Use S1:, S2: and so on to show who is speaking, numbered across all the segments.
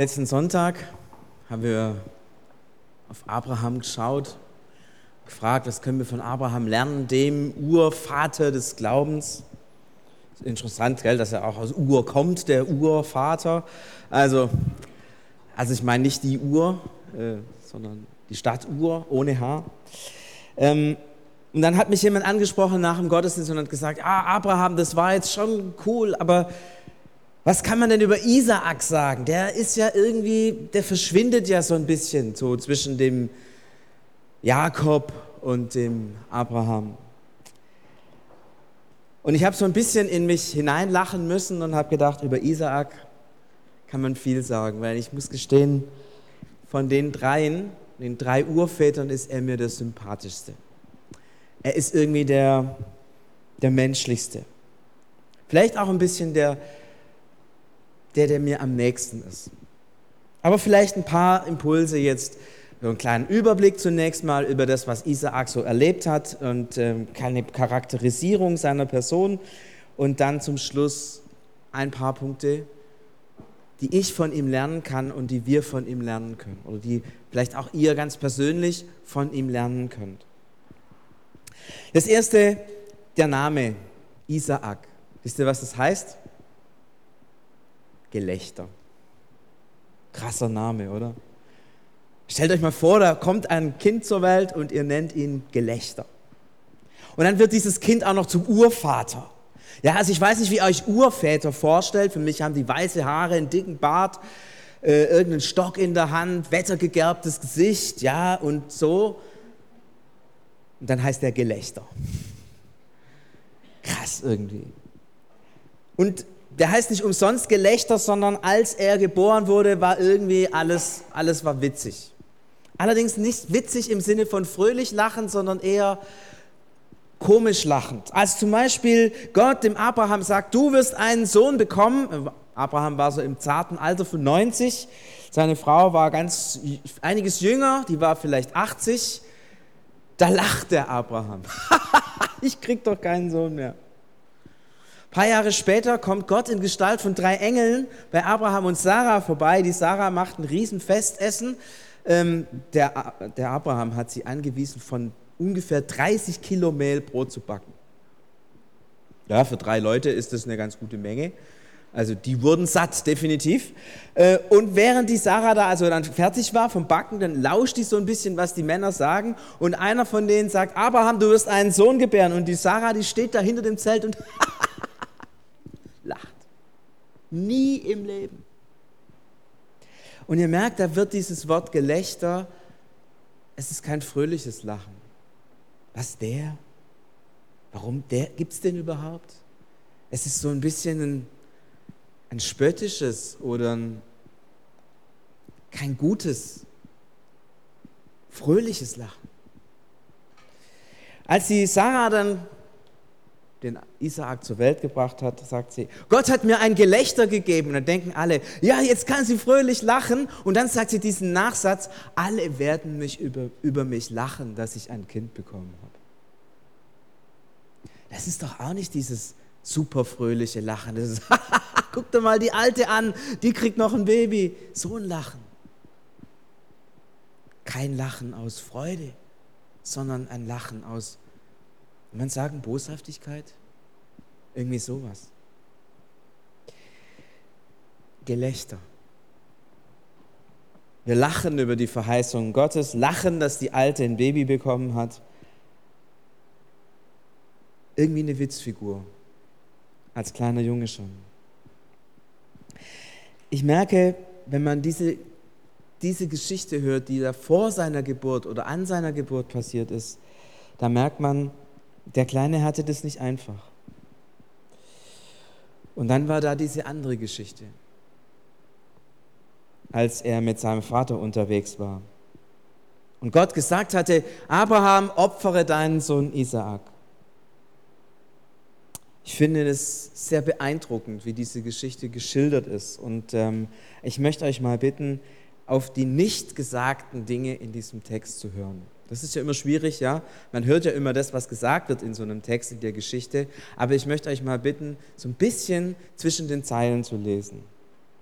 S1: Letzten Sonntag haben wir auf Abraham geschaut, gefragt, was können wir von Abraham lernen, dem Urvater des Glaubens. Interessant, gell, dass er auch aus Ur kommt, der Urvater. Also, also ich meine nicht die Ur, äh, sondern die Stadt Ur ohne H. Ähm, und dann hat mich jemand angesprochen nach dem Gottesdienst und hat gesagt, ah, Abraham, das war jetzt schon cool, aber was kann man denn über Isaak sagen? Der ist ja irgendwie, der verschwindet ja so ein bisschen so zwischen dem Jakob und dem Abraham. Und ich habe so ein bisschen in mich hineinlachen müssen und habe gedacht, über Isaak kann man viel sagen, weil ich muss gestehen, von den dreien, den drei Urvätern ist er mir der sympathischste. Er ist irgendwie der, der menschlichste. Vielleicht auch ein bisschen der, der, der mir am nächsten ist. Aber vielleicht ein paar Impulse jetzt, so einen kleinen Überblick zunächst mal über das, was Isaak so erlebt hat und ähm, keine Charakterisierung seiner Person und dann zum Schluss ein paar Punkte, die ich von ihm lernen kann und die wir von ihm lernen können oder die vielleicht auch ihr ganz persönlich von ihm lernen könnt. Das erste, der Name Isaak. Wisst ihr, was das heißt? Gelächter. Krasser Name, oder? Stellt euch mal vor, da kommt ein Kind zur Welt und ihr nennt ihn Gelächter. Und dann wird dieses Kind auch noch zum Urvater. Ja, also ich weiß nicht, wie ihr euch Urväter vorstellt. Für mich haben die weiße Haare, einen dicken Bart, äh, irgendeinen Stock in der Hand, wettergegerbtes Gesicht, ja, und so. Und dann heißt er Gelächter. Krass irgendwie. Und der heißt nicht umsonst Gelächter, sondern als er geboren wurde, war irgendwie alles, alles war witzig. Allerdings nicht witzig im Sinne von fröhlich lachend, sondern eher komisch lachend. Als zum Beispiel Gott dem Abraham sagt, du wirst einen Sohn bekommen. Abraham war so im zarten Alter von 90. Seine Frau war ganz einiges jünger, die war vielleicht 80. Da lacht der Abraham. ich krieg doch keinen Sohn mehr. Ein paar Jahre später kommt Gott in Gestalt von drei Engeln bei Abraham und Sarah vorbei. Die Sarah macht ein Riesenfestessen. Ähm, der, der Abraham hat sie angewiesen, von ungefähr 30 Kilo Mehl Brot zu backen. Ja, für drei Leute ist das eine ganz gute Menge. Also die wurden satt, definitiv. Äh, und während die Sarah da also dann fertig war vom Backen, dann lauscht die so ein bisschen, was die Männer sagen. Und einer von denen sagt, Abraham, du wirst einen Sohn gebären. Und die Sarah, die steht da hinter dem Zelt und lacht. Nie im Leben. Und ihr merkt, da wird dieses Wort Gelächter, es ist kein fröhliches Lachen. Was der? Warum der? Gibt es den überhaupt? Es ist so ein bisschen ein, ein spöttisches oder ein, kein gutes, fröhliches Lachen. Als die Sarah dann den Isaak zur Welt gebracht hat, sagt sie, Gott hat mir ein Gelächter gegeben. Und dann denken alle, ja, jetzt kann sie fröhlich lachen. Und dann sagt sie diesen Nachsatz, alle werden mich über, über mich lachen, dass ich ein Kind bekommen habe. Das ist doch auch nicht dieses super fröhliche Lachen. Das ist, guck dir mal die Alte an, die kriegt noch ein Baby. So ein Lachen. Kein Lachen aus Freude, sondern ein Lachen aus man sagen Boshaftigkeit? Irgendwie sowas. Gelächter. Wir lachen über die Verheißungen Gottes, lachen, dass die Alte ein Baby bekommen hat. Irgendwie eine Witzfigur. Als kleiner Junge schon. Ich merke, wenn man diese, diese Geschichte hört, die da vor seiner Geburt oder an seiner Geburt passiert ist, da merkt man, der Kleine hatte das nicht einfach. Und dann war da diese andere Geschichte, als er mit seinem Vater unterwegs war. Und Gott gesagt hatte, Abraham, opfere deinen Sohn Isaak. Ich finde es sehr beeindruckend, wie diese Geschichte geschildert ist. Und ähm, ich möchte euch mal bitten, auf die nicht gesagten Dinge in diesem Text zu hören. Das ist ja immer schwierig, ja. Man hört ja immer das, was gesagt wird in so einem Text, in der Geschichte. Aber ich möchte euch mal bitten, so ein bisschen zwischen den Zeilen zu lesen.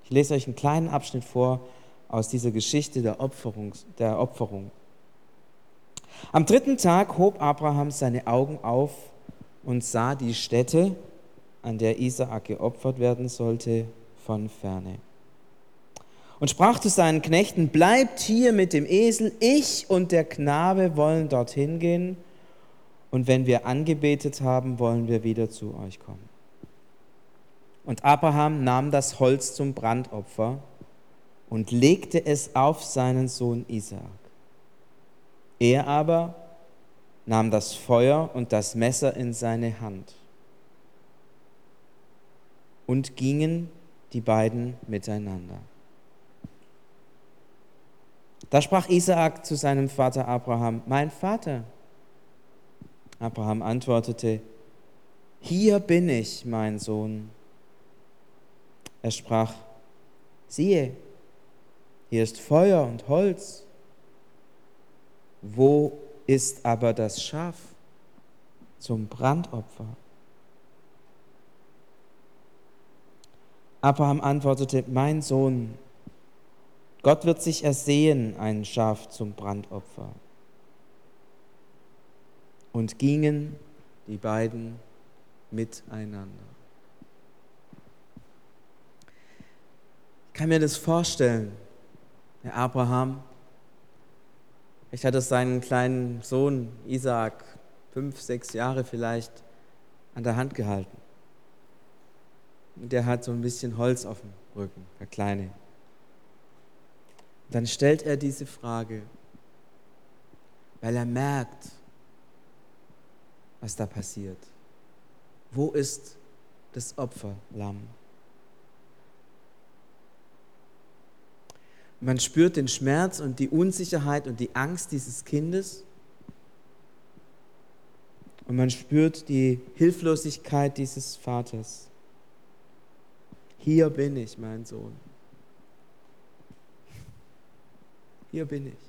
S1: Ich lese euch einen kleinen Abschnitt vor aus dieser Geschichte der Opferung. Der Opferung. Am dritten Tag hob Abraham seine Augen auf und sah die Stätte, an der Isaak geopfert werden sollte, von ferne. Und sprach zu seinen Knechten, bleibt hier mit dem Esel, ich und der Knabe wollen dorthin gehen, und wenn wir angebetet haben, wollen wir wieder zu euch kommen. Und Abraham nahm das Holz zum Brandopfer und legte es auf seinen Sohn Isaak. Er aber nahm das Feuer und das Messer in seine Hand und gingen die beiden miteinander. Da sprach Isaak zu seinem Vater Abraham, mein Vater. Abraham antwortete, hier bin ich, mein Sohn. Er sprach, siehe, hier ist Feuer und Holz. Wo ist aber das Schaf zum Brandopfer? Abraham antwortete, mein Sohn, Gott wird sich ersehen, ein Schaf zum Brandopfer. Und gingen die beiden miteinander. Ich kann mir das vorstellen. Der Abraham, ich hatte seinen kleinen Sohn Isaac, fünf, sechs Jahre vielleicht, an der Hand gehalten. Und der hat so ein bisschen Holz auf dem Rücken, der Kleine. Dann stellt er diese Frage, weil er merkt, was da passiert. Wo ist das Opferlamm? Man spürt den Schmerz und die Unsicherheit und die Angst dieses Kindes. Und man spürt die Hilflosigkeit dieses Vaters. Hier bin ich, mein Sohn. Hier bin ich.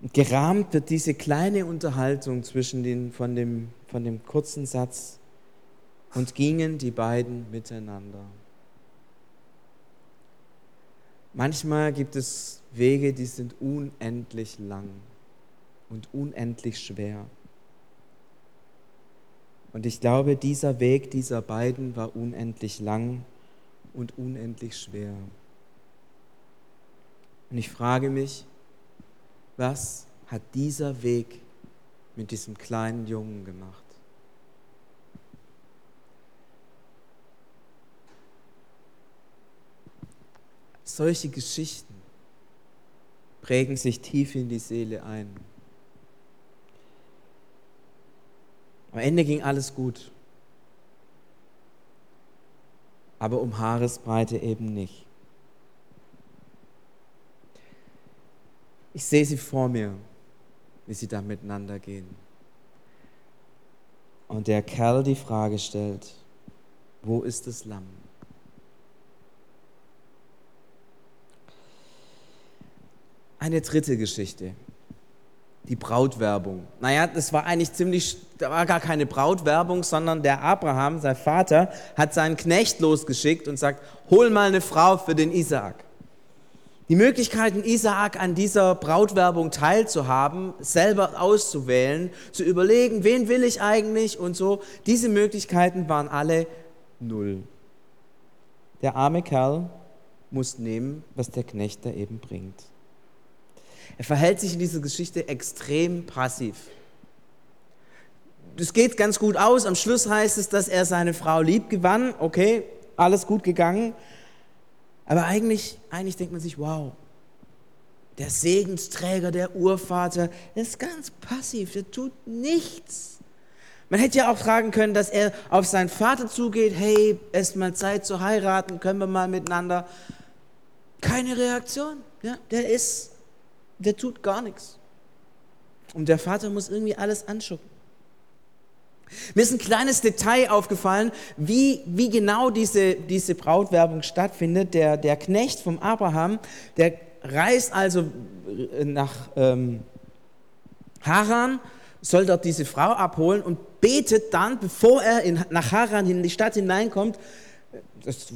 S1: Und gerahmt wird diese kleine Unterhaltung zwischen den, von, dem, von dem kurzen Satz und gingen die beiden miteinander. Manchmal gibt es Wege, die sind unendlich lang und unendlich schwer. Und ich glaube, dieser Weg dieser beiden war unendlich lang und unendlich schwer. Und ich frage mich, was hat dieser Weg mit diesem kleinen Jungen gemacht? Solche Geschichten prägen sich tief in die Seele ein. Am Ende ging alles gut, aber um Haaresbreite eben nicht. Ich sehe sie vor mir, wie sie da miteinander gehen. Und der Kerl die Frage stellt, wo ist das Lamm? Eine dritte Geschichte, die Brautwerbung. Naja, das war eigentlich ziemlich, da war gar keine Brautwerbung, sondern der Abraham, sein Vater, hat seinen Knecht losgeschickt und sagt, hol mal eine Frau für den Isaak. Die Möglichkeiten, Isaak an dieser Brautwerbung teilzuhaben, selber auszuwählen, zu überlegen, wen will ich eigentlich und so, diese Möglichkeiten waren alle null. Der arme Kerl muss nehmen, was der Knecht da eben bringt. Er verhält sich in dieser Geschichte extrem passiv. Das geht ganz gut aus. Am Schluss heißt es, dass er seine Frau lieb gewann. Okay, alles gut gegangen. Aber eigentlich, eigentlich denkt man sich, wow, der Segensträger, der Urvater, ist ganz passiv, der tut nichts. Man hätte ja auch fragen können, dass er auf seinen Vater zugeht, hey, es ist mal Zeit zu heiraten, können wir mal miteinander. Keine Reaktion. Ja, der ist, der tut gar nichts. Und der Vater muss irgendwie alles anschucken. Mir ist ein kleines Detail aufgefallen, wie, wie genau diese, diese Brautwerbung stattfindet. Der, der Knecht vom Abraham, der reist also nach ähm, Haran, soll dort diese Frau abholen und betet dann, bevor er in, nach Haran in die Stadt hineinkommt,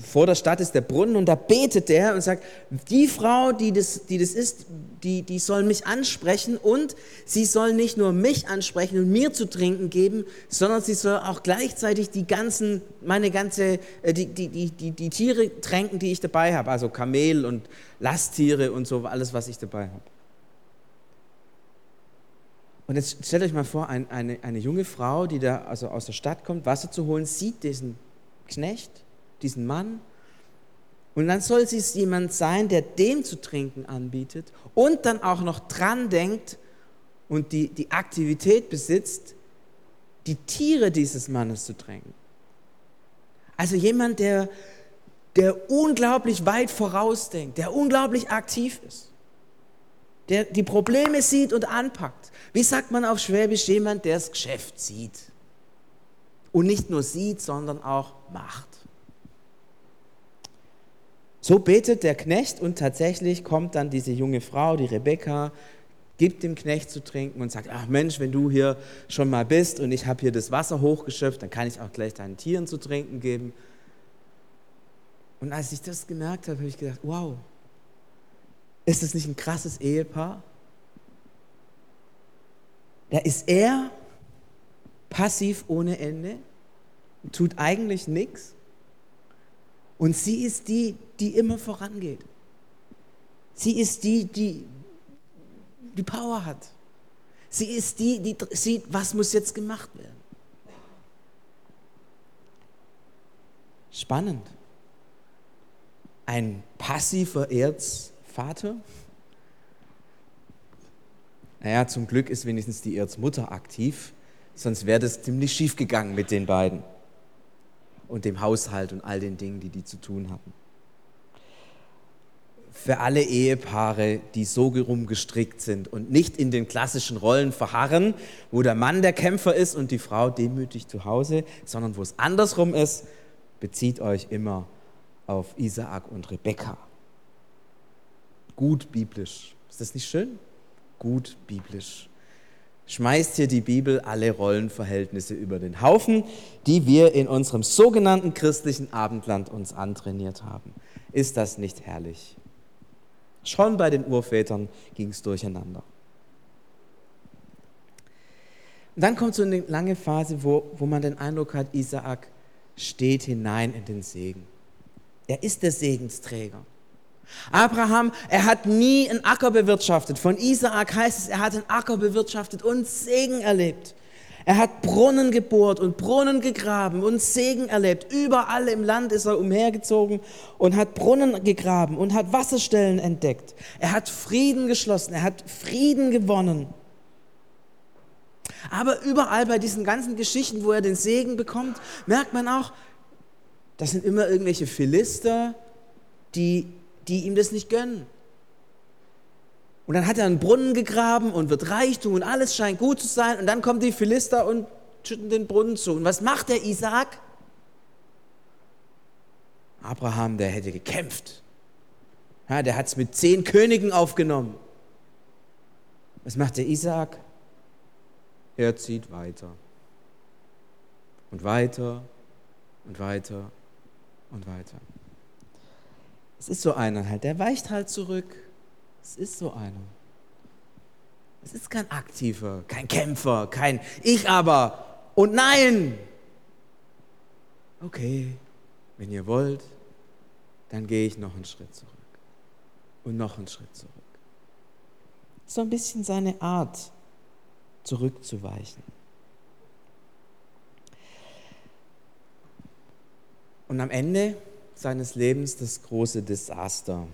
S1: vor der Stadt ist der Brunnen und da betet der und sagt, die Frau, die das, die das ist, die, die soll mich ansprechen und sie soll nicht nur mich ansprechen und mir zu trinken geben, sondern sie soll auch gleichzeitig die ganzen, meine ganze, äh, die, die, die, die, die Tiere tränken, die ich dabei habe, also Kamel und Lasttiere und so, alles, was ich dabei habe. Und jetzt stellt euch mal vor, ein, eine, eine junge Frau, die da also aus der Stadt kommt, Wasser zu holen, sieht diesen Knecht diesen Mann. Und dann soll es jemand sein, der dem zu trinken anbietet und dann auch noch dran denkt und die, die Aktivität besitzt, die Tiere dieses Mannes zu tränken. Also jemand, der, der unglaublich weit vorausdenkt, der unglaublich aktiv ist, der die Probleme sieht und anpackt. Wie sagt man auf Schwäbisch, jemand, der das Geschäft sieht. Und nicht nur sieht, sondern auch macht. So betet der Knecht und tatsächlich kommt dann diese junge Frau, die Rebekka, gibt dem Knecht zu trinken und sagt, ach Mensch, wenn du hier schon mal bist und ich habe hier das Wasser hochgeschöpft, dann kann ich auch gleich deinen Tieren zu trinken geben. Und als ich das gemerkt habe, habe ich gedacht, wow, ist das nicht ein krasses Ehepaar? Da ist er passiv ohne Ende, tut eigentlich nichts und sie ist die, die immer vorangeht. Sie ist die, die die Power hat. Sie ist die, die sieht, was muss jetzt gemacht werden. Spannend. Ein passiver Erzvater. Naja, zum Glück ist wenigstens die Erzmutter aktiv, sonst wäre das ziemlich schief gegangen mit den beiden und dem Haushalt und all den Dingen, die die zu tun hatten. Für alle Ehepaare, die so rumgestrickt sind und nicht in den klassischen Rollen verharren, wo der Mann der Kämpfer ist und die Frau demütig zu Hause, sondern wo es andersrum ist, bezieht euch immer auf Isaak und Rebekka. Gut biblisch. Ist das nicht schön? Gut biblisch schmeißt hier die Bibel alle Rollenverhältnisse über den Haufen, die wir in unserem sogenannten christlichen Abendland uns antrainiert haben. Ist das nicht herrlich? Schon bei den Urvätern ging es durcheinander. Und dann kommt so eine lange Phase, wo, wo man den Eindruck hat, Isaak steht hinein in den Segen. Er ist der Segensträger. Abraham, er hat nie einen Acker bewirtschaftet. Von Isaak heißt es, er hat einen Acker bewirtschaftet und Segen erlebt. Er hat Brunnen gebohrt und Brunnen gegraben und Segen erlebt. Überall im Land ist er umhergezogen und hat Brunnen gegraben und hat Wasserstellen entdeckt. Er hat Frieden geschlossen, er hat Frieden gewonnen. Aber überall bei diesen ganzen Geschichten, wo er den Segen bekommt, merkt man auch, das sind immer irgendwelche Philister, die die ihm das nicht gönnen. Und dann hat er einen Brunnen gegraben und wird Reichtum und alles scheint gut zu sein. Und dann kommen die Philister und schütten den Brunnen zu. Und was macht der Isaak? Abraham, der hätte gekämpft. Ja, der hat es mit zehn Königen aufgenommen. Was macht der Isaak? Er zieht weiter. Und weiter und weiter und weiter. Es ist so einer halt, der weicht halt zurück. Es ist so einer. Es ist kein Aktiver, kein Kämpfer, kein Ich aber und Nein. Okay, wenn ihr wollt, dann gehe ich noch einen Schritt zurück und noch einen Schritt zurück. So ein bisschen seine Art, zurückzuweichen. Und am Ende seines Lebens das große Desaster.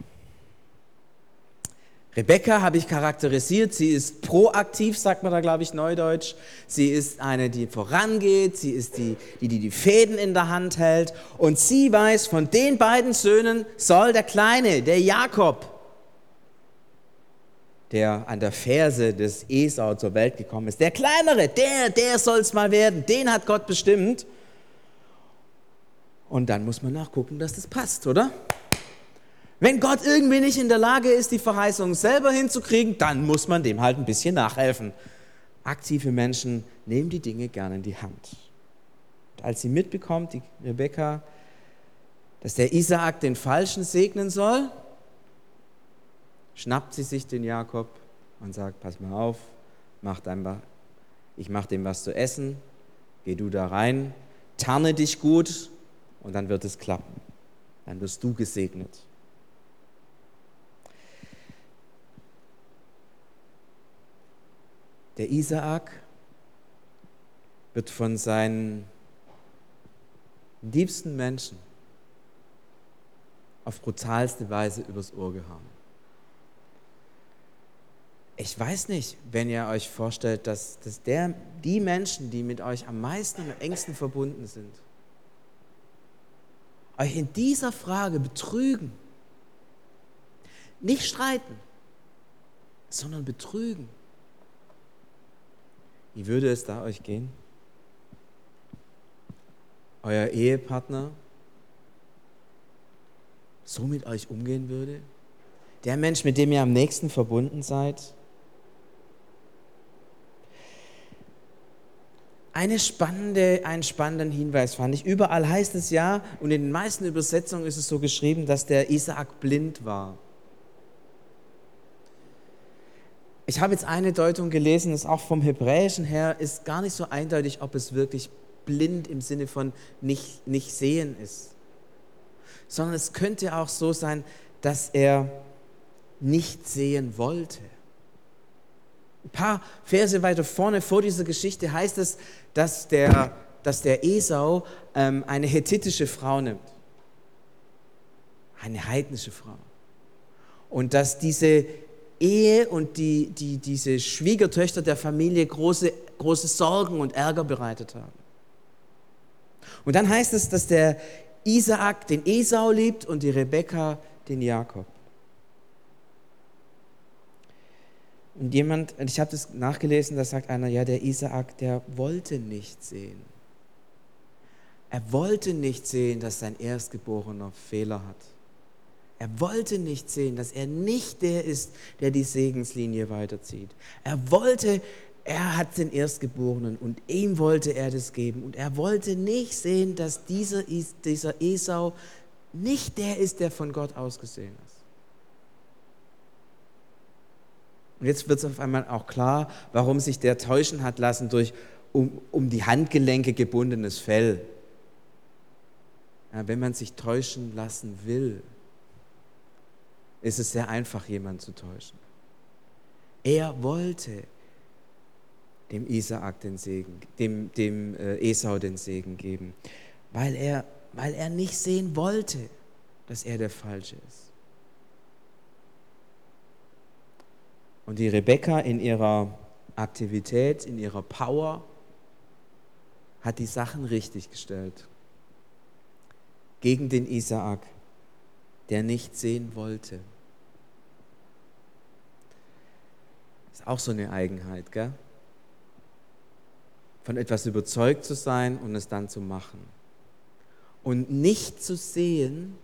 S1: Rebecca habe ich charakterisiert, sie ist proaktiv, sagt man da, glaube ich, neudeutsch. Sie ist eine, die vorangeht, sie ist die, die, die die Fäden in der Hand hält. Und sie weiß, von den beiden Söhnen soll der Kleine, der Jakob, der an der Ferse des Esau zur Welt gekommen ist, der Kleinere, der, der soll es mal werden, den hat Gott bestimmt. Und dann muss man nachgucken, dass das passt, oder? Wenn Gott irgendwie nicht in der Lage ist, die Verheißung selber hinzukriegen, dann muss man dem halt ein bisschen nachhelfen. Aktive Menschen nehmen die Dinge gerne in die Hand. Und als sie mitbekommt, die Rebecca, dass der Isaak den Falschen segnen soll, schnappt sie sich den Jakob und sagt, pass mal auf, mach einfach, ich mache dem was zu essen, geh du da rein, tarne dich gut und dann wird es klappen. Dann wirst du gesegnet. Der Isaak wird von seinen liebsten Menschen auf brutalste Weise übers Ohr gehauen. Ich weiß nicht, wenn ihr euch vorstellt, dass, dass der, die Menschen, die mit euch am meisten und am engsten verbunden sind, euch in dieser Frage betrügen, nicht streiten, sondern betrügen. Wie würde es da euch gehen? Euer Ehepartner so mit euch umgehen würde? Der Mensch, mit dem ihr am nächsten verbunden seid? Eine spannende, einen spannenden Hinweis fand ich. Überall heißt es ja, und in den meisten Übersetzungen ist es so geschrieben, dass der Isaak blind war. Ich habe jetzt eine Deutung gelesen, das auch vom Hebräischen her ist gar nicht so eindeutig, ob es wirklich blind im Sinne von nicht, nicht sehen ist, sondern es könnte auch so sein, dass er nicht sehen wollte. Ein paar Verse weiter vorne vor dieser Geschichte heißt es, dass der, dass der Esau ähm, eine hethitische Frau nimmt, eine heidnische Frau. Und dass diese Ehe und die, die, diese Schwiegertöchter der Familie große, große Sorgen und Ärger bereitet haben. Und dann heißt es, dass der Isaak den Esau liebt und die Rebekka den Jakob. Und jemand, ich habe das nachgelesen, da sagt einer, ja, der Isaak, der wollte nicht sehen. Er wollte nicht sehen, dass sein Erstgeborener Fehler hat. Er wollte nicht sehen, dass er nicht der ist, der die Segenslinie weiterzieht. Er wollte, er hat den Erstgeborenen und ihm wollte er das geben. Und er wollte nicht sehen, dass dieser, dieser Esau nicht der ist, der von Gott ausgesehen ist. Und jetzt wird es auf einmal auch klar, warum sich der täuschen hat lassen durch um, um die Handgelenke gebundenes Fell. Ja, wenn man sich täuschen lassen will, ist es sehr einfach, jemanden zu täuschen. Er wollte dem Isaak den Segen, dem, dem äh, Esau den Segen geben, weil er, weil er nicht sehen wollte, dass er der Falsche ist. Und die Rebekka in ihrer Aktivität, in ihrer Power hat die Sachen richtig gestellt. Gegen den Isaak der nicht sehen wollte. Ist auch so eine Eigenheit, gell? Von etwas überzeugt zu sein und es dann zu machen. Und nicht zu sehen,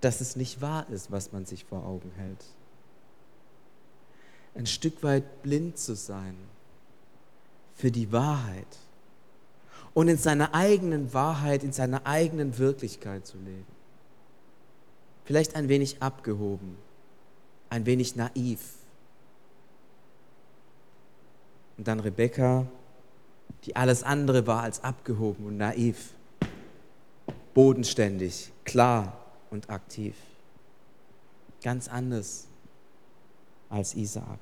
S1: dass es nicht wahr ist, was man sich vor Augen hält. Ein Stück weit blind zu sein für die Wahrheit und in seiner eigenen Wahrheit, in seiner eigenen Wirklichkeit zu leben vielleicht ein wenig abgehoben, ein wenig naiv. Und dann Rebecca, die alles andere war als abgehoben und naiv, bodenständig, klar und aktiv. Ganz anders als Isaak.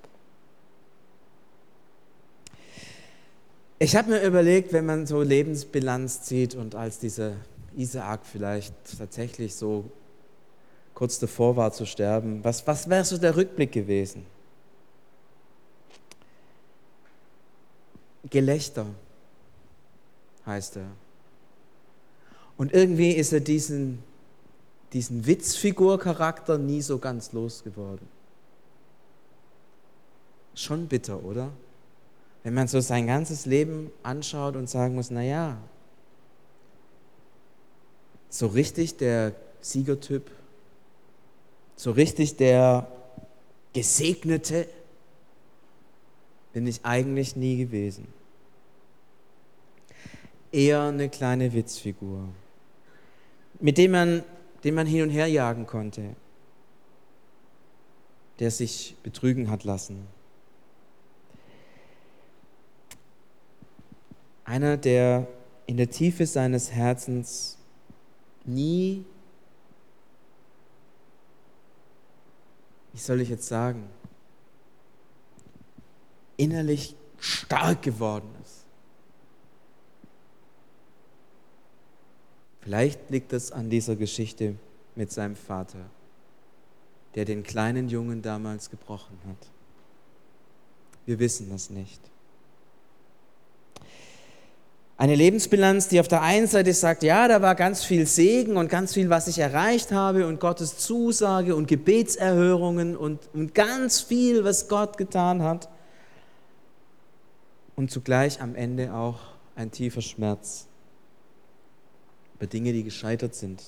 S1: Ich habe mir überlegt, wenn man so Lebensbilanz zieht und als dieser Isaak vielleicht tatsächlich so kurz davor war zu sterben, was, was wäre so der Rückblick gewesen? Gelächter heißt er. Und irgendwie ist er diesen, diesen Witzfigurcharakter nie so ganz losgeworden. Schon bitter, oder? Wenn man so sein ganzes Leben anschaut und sagen muss, naja, so richtig der Siegertyp so richtig der Gesegnete bin ich eigentlich nie gewesen. Eher eine kleine Witzfigur. mit dem man, den man hin und her jagen konnte, der sich betrügen hat lassen. Einer, der in der Tiefe seines Herzens nie, wie soll ich jetzt sagen, innerlich stark geworden ist. Vielleicht liegt es an dieser Geschichte mit seinem Vater, der den kleinen Jungen damals gebrochen hat. Wir wissen das nicht. Eine Lebensbilanz, die auf der einen Seite sagt, ja, da war ganz viel Segen und ganz viel, was ich erreicht habe und Gottes Zusage und Gebetserhörungen und, und ganz viel, was Gott getan hat. Und zugleich am Ende auch ein tiefer Schmerz über Dinge, die gescheitert sind.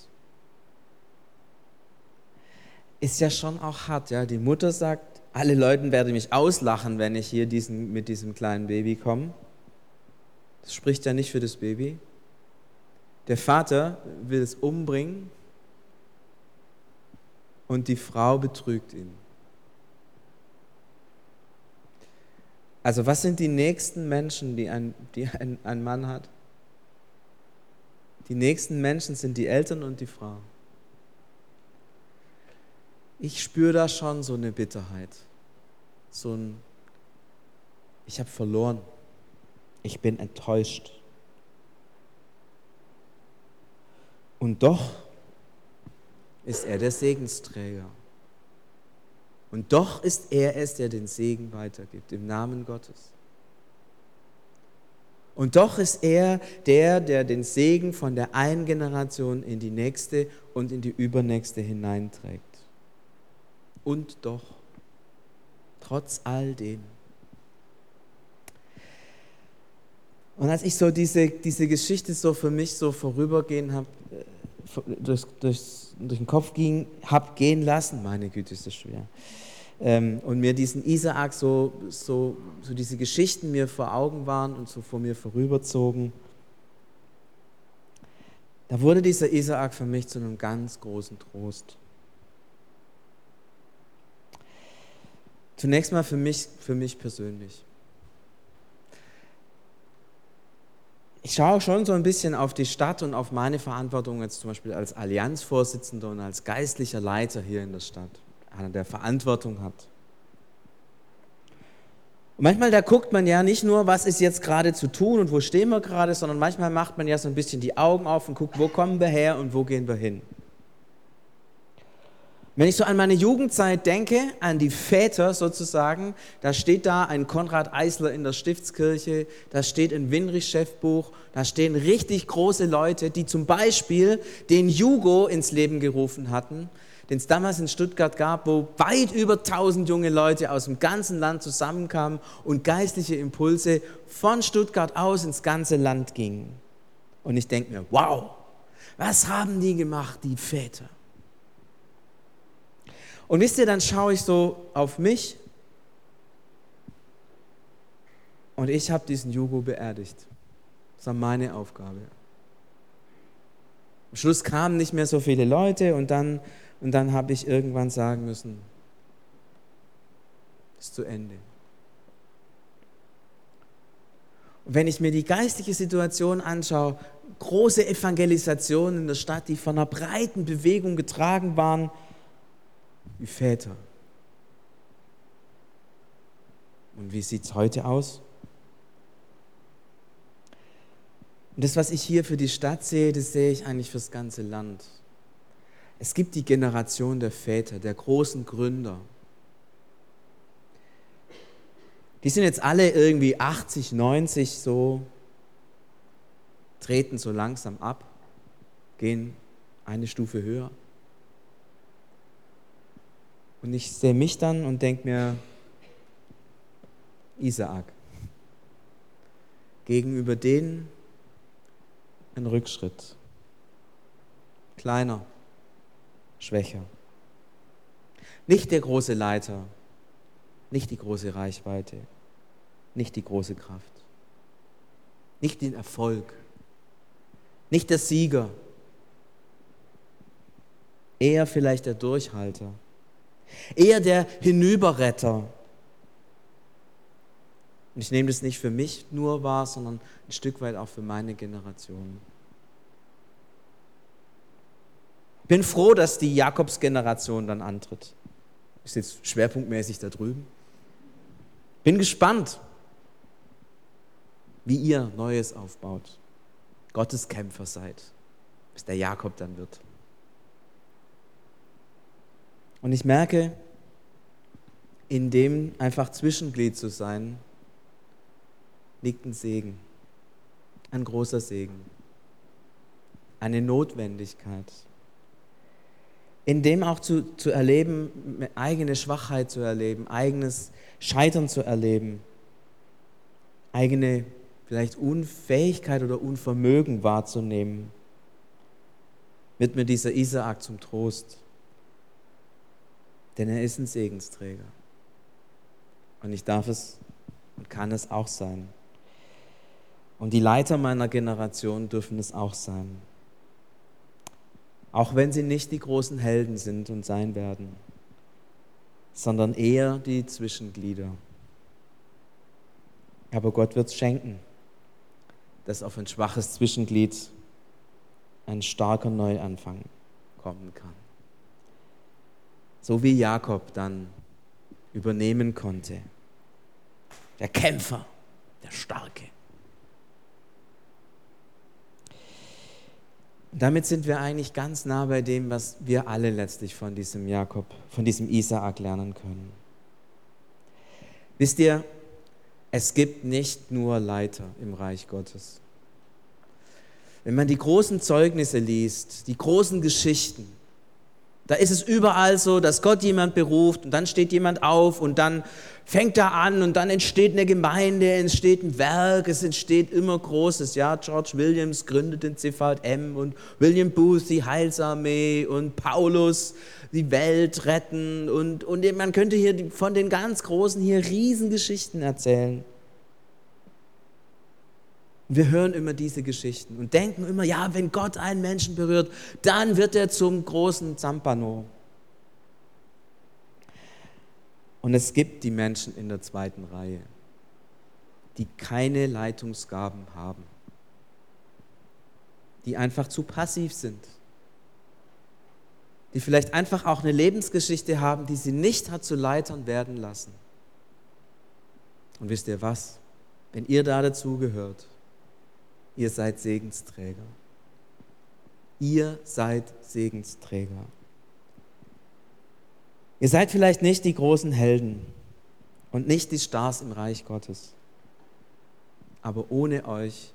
S1: Ist ja schon auch hart, ja. Die Mutter sagt, alle Leute werden mich auslachen, wenn ich hier diesen, mit diesem kleinen Baby komme. Das spricht ja nicht für das Baby. Der Vater will es umbringen und die Frau betrügt ihn. Also was sind die nächsten Menschen, die ein, die ein, ein Mann hat? Die nächsten Menschen sind die Eltern und die Frau. Ich spüre da schon so eine Bitterheit, so ein, ich habe verloren ich bin enttäuscht. Und doch ist er der Segensträger. Und doch ist er es, der den Segen weitergibt, im Namen Gottes. Und doch ist er der, der den Segen von der einen Generation in die nächste und in die übernächste hineinträgt. Und doch, trotz all dem, Und als ich so diese, diese Geschichte so für mich so vorübergehen habe, äh, durch, durch, durch den Kopf ging, habe gehen lassen, meine Güte, ist das schwer. Ähm, und mir diesen Isaak so, so, so diese Geschichten mir vor Augen waren und so vor mir vorüberzogen, da wurde dieser Isaak für mich zu einem ganz großen Trost. Zunächst mal für mich, für mich persönlich. Ich schaue schon so ein bisschen auf die Stadt und auf meine Verantwortung jetzt zum Beispiel als Allianzvorsitzender und als geistlicher Leiter hier in der Stadt, einer der Verantwortung hat. Und manchmal, da guckt man ja nicht nur, was ist jetzt gerade zu tun und wo stehen wir gerade, sondern manchmal macht man ja so ein bisschen die Augen auf und guckt, wo kommen wir her und wo gehen wir hin. Wenn ich so an meine Jugendzeit denke, an die Väter sozusagen, da steht da ein Konrad Eisler in der Stiftskirche, da steht ein Winrich-Chefbuch, da stehen richtig große Leute, die zum Beispiel den Jugo ins Leben gerufen hatten, den es damals in Stuttgart gab, wo weit über 1000 junge Leute aus dem ganzen Land zusammenkamen und geistliche Impulse von Stuttgart aus ins ganze Land gingen. Und ich denke mir, wow, was haben die gemacht, die Väter? Und wisst ihr, dann schaue ich so auf mich und ich habe diesen Jugo beerdigt. Das war meine Aufgabe. Am Schluss kamen nicht mehr so viele Leute und dann, und dann habe ich irgendwann sagen müssen, ist zu Ende. Und wenn ich mir die geistige Situation anschaue, große Evangelisationen in der Stadt, die von einer breiten Bewegung getragen waren, wie Väter. Und wie sieht es heute aus? Und das, was ich hier für die Stadt sehe, das sehe ich eigentlich fürs ganze Land. Es gibt die Generation der Väter, der großen Gründer. Die sind jetzt alle irgendwie 80, 90 so, treten so langsam ab, gehen eine Stufe höher. Und ich sehe mich dann und denke mir, Isaak, gegenüber denen ein Rückschritt, kleiner, schwächer. Nicht der große Leiter, nicht die große Reichweite, nicht die große Kraft, nicht den Erfolg, nicht der Sieger, eher vielleicht der Durchhalter, eher der Hinüberretter. Und ich nehme das nicht für mich nur wahr, sondern ein Stück weit auch für meine Generation. Bin froh, dass die Jakobsgeneration dann antritt. Ist jetzt schwerpunktmäßig da drüben. Bin gespannt, wie ihr Neues aufbaut. Gottes Kämpfer seid, bis der Jakob dann wird. Und ich merke, in dem einfach Zwischenglied zu sein, liegt ein Segen, ein großer Segen, eine Notwendigkeit. In dem auch zu, zu erleben, eigene Schwachheit zu erleben, eigenes Scheitern zu erleben, eigene vielleicht Unfähigkeit oder Unvermögen wahrzunehmen, wird mir dieser Isaak zum Trost. Denn er ist ein Segensträger. Und ich darf es und kann es auch sein. Und die Leiter meiner Generation dürfen es auch sein. Auch wenn sie nicht die großen Helden sind und sein werden, sondern eher die Zwischenglieder. Aber Gott wird es schenken dass auf ein schwaches Zwischenglied ein starker Neuanfang kommen kann. So wie Jakob dann übernehmen konnte. Der Kämpfer, der Starke. damit sind wir eigentlich ganz nah bei dem, was wir alle letztlich von diesem Jakob, von diesem Isaak lernen können. Wisst ihr, es gibt nicht nur Leiter im Reich Gottes. Wenn man die großen Zeugnisse liest, die großen Geschichten, da ist es überall so, dass Gott jemand beruft und dann steht jemand auf und dann fängt er an und dann entsteht eine Gemeinde, entsteht ein Werk, es entsteht immer Großes. Ja, George Williams gründet den CVM und William Booth die Heilsarmee und Paulus die Welt retten und, und man könnte hier von den ganz Großen hier Riesengeschichten erzählen. Wir hören immer diese Geschichten und denken immer, ja, wenn Gott einen Menschen berührt, dann wird er zum großen Zampano. Und es gibt die Menschen in der zweiten Reihe, die keine Leitungsgaben haben, die einfach zu passiv sind die vielleicht einfach auch eine Lebensgeschichte haben, die sie nicht hat zu Leitern werden lassen. Und wisst ihr was? Wenn ihr da dazu gehört, ihr seid Segensträger. Ihr seid Segensträger. Ihr seid vielleicht nicht die großen Helden und nicht die Stars im Reich Gottes. Aber ohne euch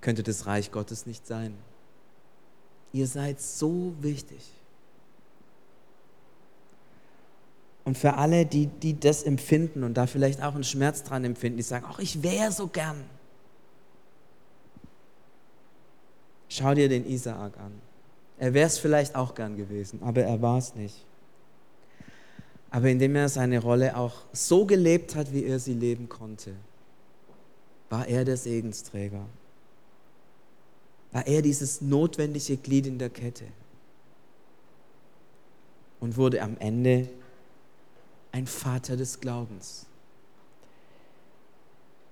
S1: könnte das Reich Gottes nicht sein. Ihr seid so wichtig. Und für alle, die, die das empfinden und da vielleicht auch einen Schmerz dran empfinden, die sagen, ach, ich wäre so gern. Schau dir den Isaak an. Er wäre es vielleicht auch gern gewesen, aber er war es nicht. Aber indem er seine Rolle auch so gelebt hat, wie er sie leben konnte, war er der Segensträger. War er dieses notwendige Glied in der Kette und wurde am Ende ein Vater des Glaubens.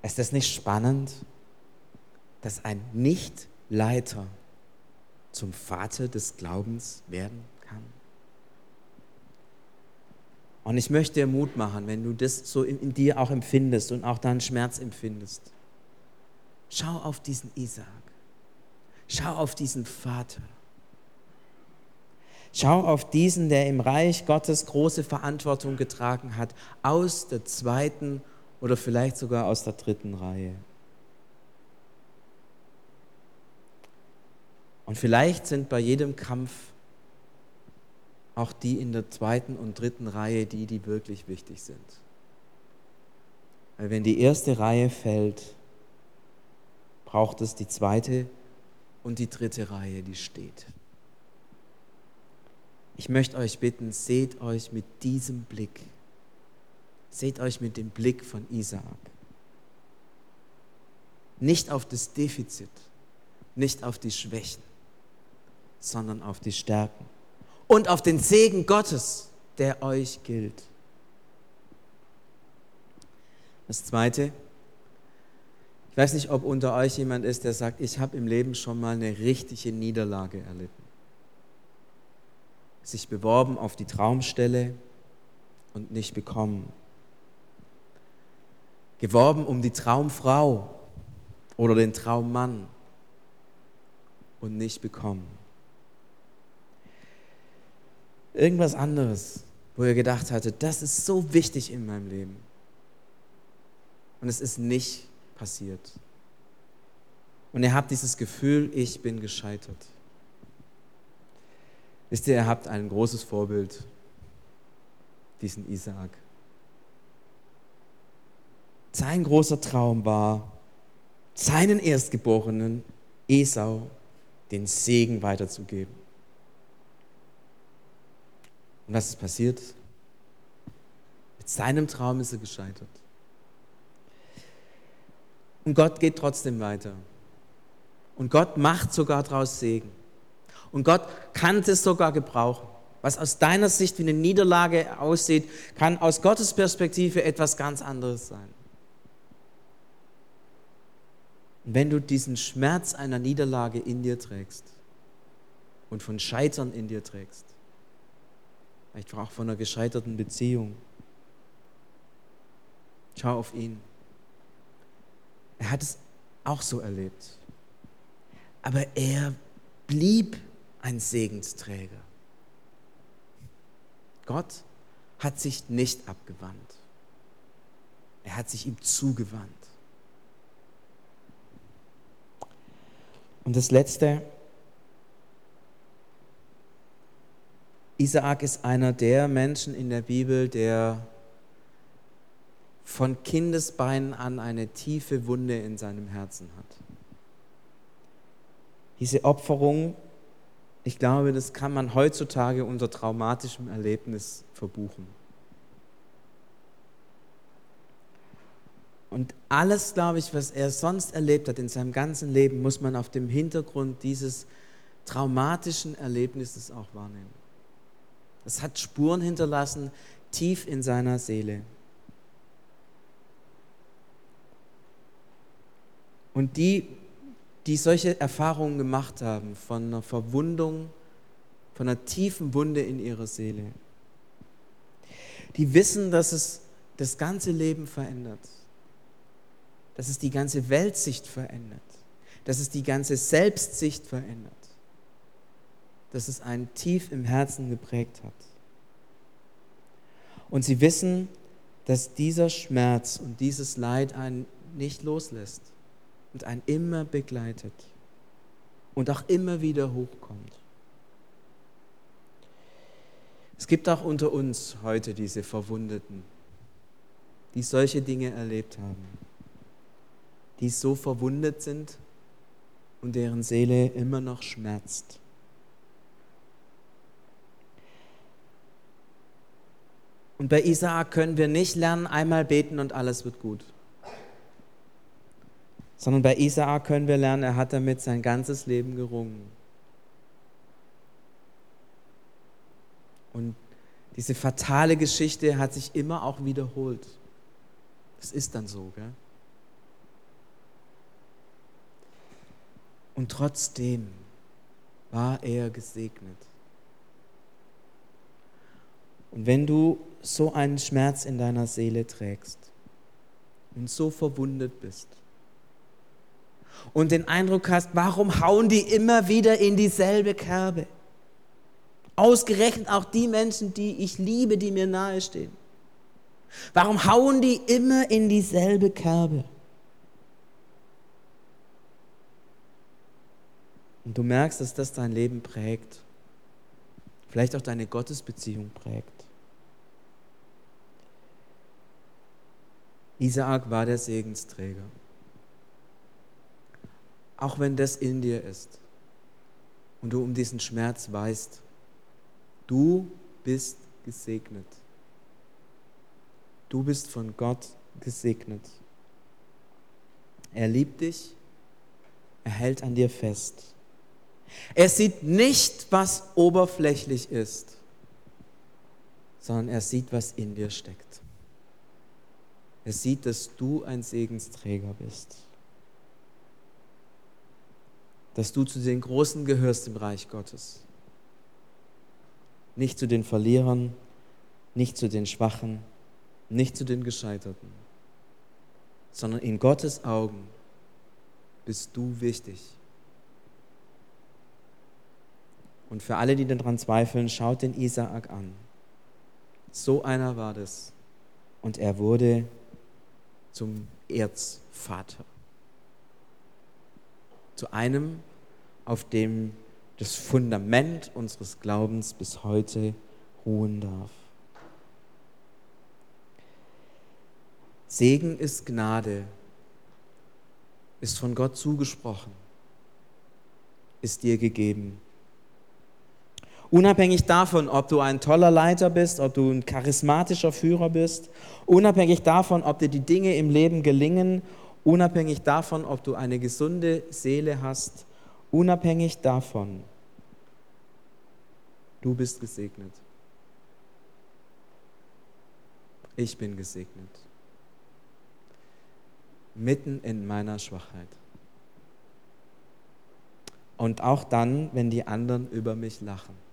S1: Ist das nicht spannend, dass ein Nichtleiter zum Vater des Glaubens werden kann? Und ich möchte dir Mut machen, wenn du das so in, in dir auch empfindest und auch deinen Schmerz empfindest. Schau auf diesen Isaak. Schau auf diesen Vater. Schau auf diesen, der im Reich Gottes große Verantwortung getragen hat, aus der zweiten oder vielleicht sogar aus der dritten Reihe. Und vielleicht sind bei jedem Kampf auch die in der zweiten und dritten Reihe die, die wirklich wichtig sind. Weil wenn die erste Reihe fällt, braucht es die zweite und die dritte Reihe, die steht. Ich möchte euch bitten, seht euch mit diesem Blick, seht euch mit dem Blick von Isaak. Nicht auf das Defizit, nicht auf die Schwächen, sondern auf die Stärken und auf den Segen Gottes, der euch gilt. Das Zweite, ich weiß nicht, ob unter euch jemand ist, der sagt, ich habe im Leben schon mal eine richtige Niederlage erlitten. Sich beworben auf die Traumstelle und nicht bekommen. Geworben um die Traumfrau oder den Traummann und nicht bekommen. Irgendwas anderes, wo ihr gedacht hattet, das ist so wichtig in meinem Leben. Und es ist nicht passiert. Und ihr habt dieses Gefühl, ich bin gescheitert. Wisst ihr, ihr habt ein großes Vorbild, diesen Isaak. Sein großer Traum war, seinen Erstgeborenen Esau den Segen weiterzugeben. Und was ist passiert? Mit seinem Traum ist er gescheitert. Und Gott geht trotzdem weiter. Und Gott macht sogar daraus Segen. Und Gott kann es sogar gebrauchen. Was aus deiner Sicht wie eine Niederlage aussieht, kann aus Gottes Perspektive etwas ganz anderes sein. Und wenn du diesen Schmerz einer Niederlage in dir trägst und von Scheitern in dir trägst, vielleicht auch von einer gescheiterten Beziehung, schau auf ihn. Er hat es auch so erlebt. Aber er blieb ein Segensträger. Gott hat sich nicht abgewandt. Er hat sich ihm zugewandt. Und das Letzte, Isaak ist einer der Menschen in der Bibel, der von Kindesbeinen an eine tiefe Wunde in seinem Herzen hat. Diese Opferung, ich glaube, das kann man heutzutage unter traumatischem Erlebnis verbuchen. Und alles, glaube ich, was er sonst erlebt hat in seinem ganzen Leben, muss man auf dem Hintergrund dieses traumatischen Erlebnisses auch wahrnehmen. Es hat Spuren hinterlassen tief in seiner Seele. Und die, die solche Erfahrungen gemacht haben von einer Verwundung, von einer tiefen Wunde in ihrer Seele, die wissen, dass es das ganze Leben verändert, dass es die ganze Weltsicht verändert, dass es die ganze Selbstsicht verändert, dass es einen tief im Herzen geprägt hat. Und sie wissen, dass dieser Schmerz und dieses Leid einen nicht loslässt und einen immer begleitet und auch immer wieder hochkommt. Es gibt auch unter uns heute diese Verwundeten, die solche Dinge erlebt haben, die so verwundet sind und deren Seele immer noch schmerzt. Und bei Isaak können wir nicht lernen, einmal beten und alles wird gut sondern bei Isaak können wir lernen, er hat damit sein ganzes Leben gerungen. Und diese fatale Geschichte hat sich immer auch wiederholt. Das ist dann so, gell? Und trotzdem war er gesegnet. Und wenn du so einen Schmerz in deiner Seele trägst und so verwundet bist, und den Eindruck hast, warum hauen die immer wieder in dieselbe Kerbe? Ausgerechnet auch die Menschen, die ich liebe, die mir nahestehen. Warum hauen die immer in dieselbe Kerbe? Und du merkst, dass das dein Leben prägt. Vielleicht auch deine Gottesbeziehung prägt. Isaak war der Segensträger auch wenn das in dir ist und du um diesen Schmerz weißt, du bist gesegnet. Du bist von Gott gesegnet. Er liebt dich, er hält an dir fest. Er sieht nicht, was oberflächlich ist, sondern er sieht, was in dir steckt. Er sieht, dass du ein Segensträger bist. Dass du zu den Großen gehörst im Reich Gottes. Nicht zu den Verlierern, nicht zu den Schwachen, nicht zu den Gescheiterten, sondern in Gottes Augen bist du wichtig. Und für alle, die daran zweifeln, schaut den Isaak an. So einer war das. Und er wurde zum Erzvater. Zu einem, auf dem das Fundament unseres Glaubens bis heute ruhen darf. Segen ist Gnade, ist von Gott zugesprochen, ist dir gegeben. Unabhängig davon, ob du ein toller Leiter bist, ob du ein charismatischer Führer bist, unabhängig davon, ob dir die Dinge im Leben gelingen, unabhängig davon, ob du eine gesunde Seele hast, unabhängig davon, du bist gesegnet. Ich bin gesegnet. Mitten in meiner Schwachheit. Und auch dann, wenn die anderen über mich lachen.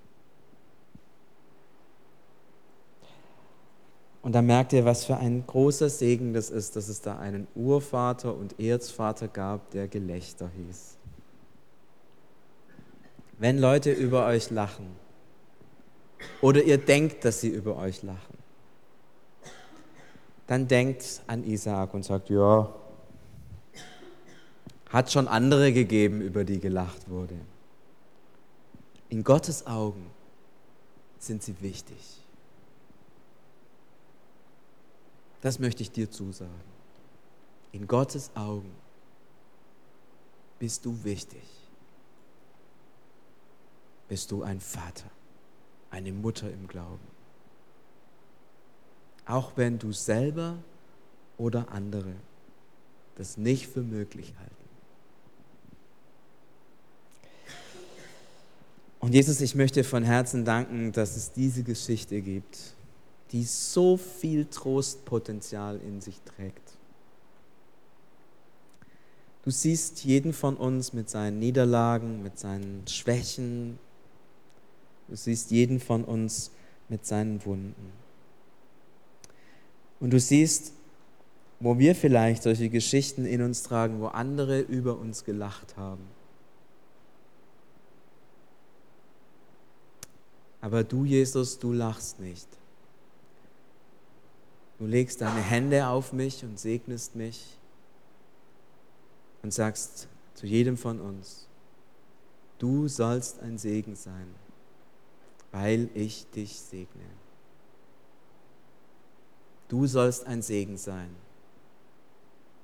S1: Und da merkt ihr, was für ein großer Segen das ist, dass es da einen Urvater und Erzvater gab, der Gelächter hieß. Wenn Leute über euch lachen oder ihr denkt, dass sie über euch lachen, dann denkt an Isaak und sagt, ja, hat schon andere gegeben, über die gelacht wurde. In Gottes Augen sind sie wichtig. Das möchte ich dir zusagen. In Gottes Augen bist du wichtig. Bist du ein Vater, eine Mutter im Glauben. Auch wenn du selber oder andere das nicht für möglich halten. Und Jesus, ich möchte von Herzen danken, dass es diese Geschichte gibt die so viel Trostpotenzial in sich trägt. Du siehst jeden von uns mit seinen Niederlagen, mit seinen Schwächen. Du siehst jeden von uns mit seinen Wunden. Und du siehst, wo wir vielleicht solche Geschichten in uns tragen, wo andere über uns gelacht haben. Aber du, Jesus, du lachst nicht. Du legst deine Hände auf mich und segnest mich und sagst zu jedem von uns, du sollst ein Segen sein, weil ich dich segne. Du sollst ein Segen sein,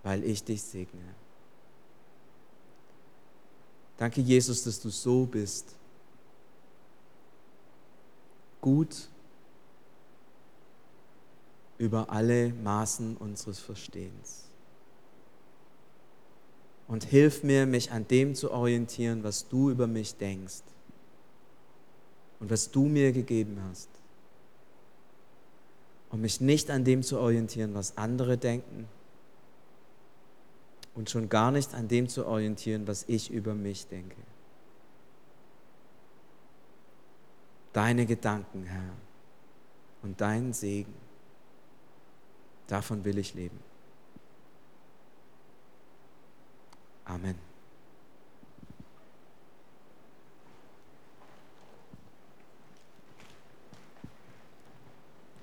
S1: weil ich dich segne. Danke, Jesus, dass du so bist. Gut über alle Maßen unseres Verstehens. Und hilf mir, mich an dem zu orientieren, was du über mich denkst und was du mir gegeben hast. Und mich nicht an dem zu orientieren, was andere denken und schon gar nicht an dem zu orientieren, was ich über mich denke. Deine Gedanken, Herr, und dein Segen. Davon will ich leben. Amen.